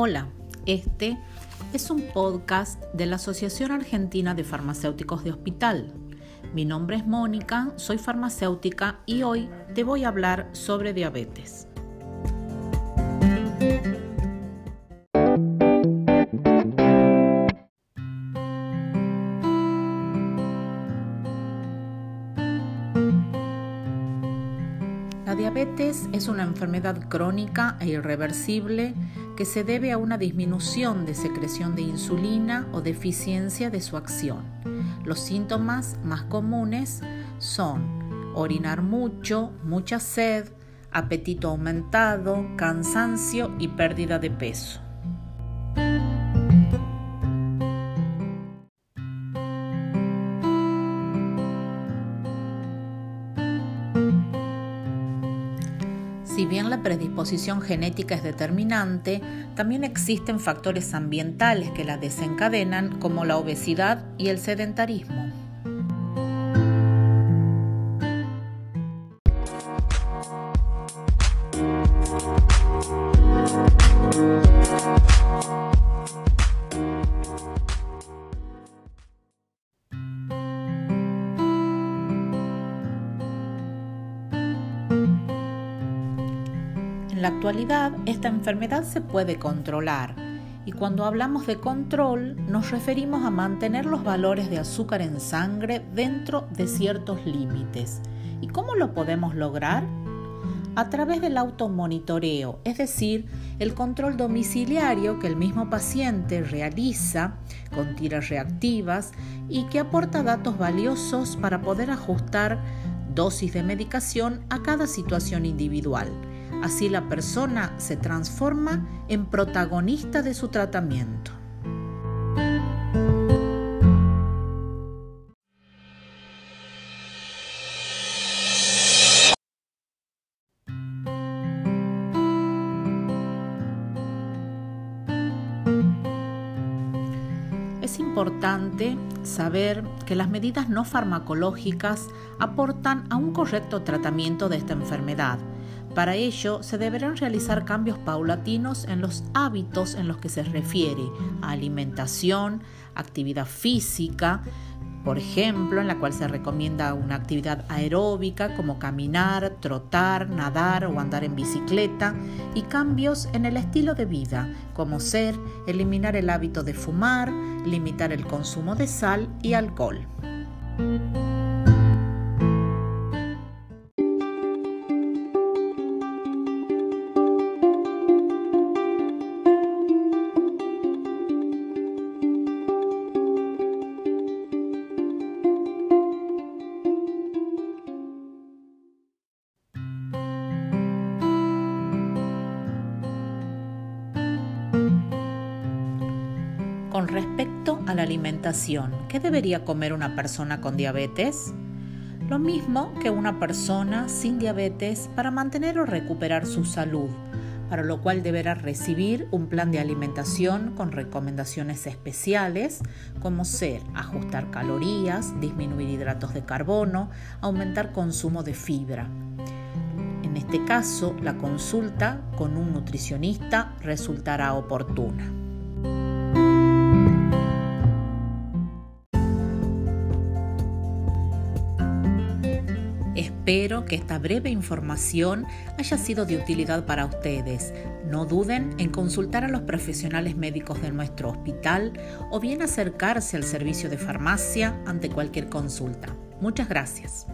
Hola, este es un podcast de la Asociación Argentina de Farmacéuticos de Hospital. Mi nombre es Mónica, soy farmacéutica y hoy te voy a hablar sobre diabetes. La diabetes es una enfermedad crónica e irreversible que se debe a una disminución de secreción de insulina o deficiencia de su acción. Los síntomas más comunes son orinar mucho, mucha sed, apetito aumentado, cansancio y pérdida de peso. Si bien la predisposición genética es determinante, también existen factores ambientales que la desencadenan como la obesidad y el sedentarismo. En la actualidad, esta enfermedad se puede controlar y cuando hablamos de control nos referimos a mantener los valores de azúcar en sangre dentro de ciertos límites. ¿Y cómo lo podemos lograr? A través del automonitoreo, es decir, el control domiciliario que el mismo paciente realiza con tiras reactivas y que aporta datos valiosos para poder ajustar dosis de medicación a cada situación individual. Así la persona se transforma en protagonista de su tratamiento. Es importante saber que las medidas no farmacológicas aportan a un correcto tratamiento de esta enfermedad para ello, se deberán realizar cambios paulatinos en los hábitos en los que se refiere a alimentación, actividad física, por ejemplo, en la cual se recomienda una actividad aeróbica como caminar, trotar, nadar o andar en bicicleta, y cambios en el estilo de vida, como ser eliminar el hábito de fumar, limitar el consumo de sal y alcohol. Con respecto a la alimentación, ¿qué debería comer una persona con diabetes? Lo mismo que una persona sin diabetes para mantener o recuperar su salud, para lo cual deberá recibir un plan de alimentación con recomendaciones especiales, como ser ajustar calorías, disminuir hidratos de carbono, aumentar consumo de fibra. En este caso, la consulta con un nutricionista resultará oportuna. Espero que esta breve información haya sido de utilidad para ustedes. No duden en consultar a los profesionales médicos de nuestro hospital o bien acercarse al servicio de farmacia ante cualquier consulta. Muchas gracias.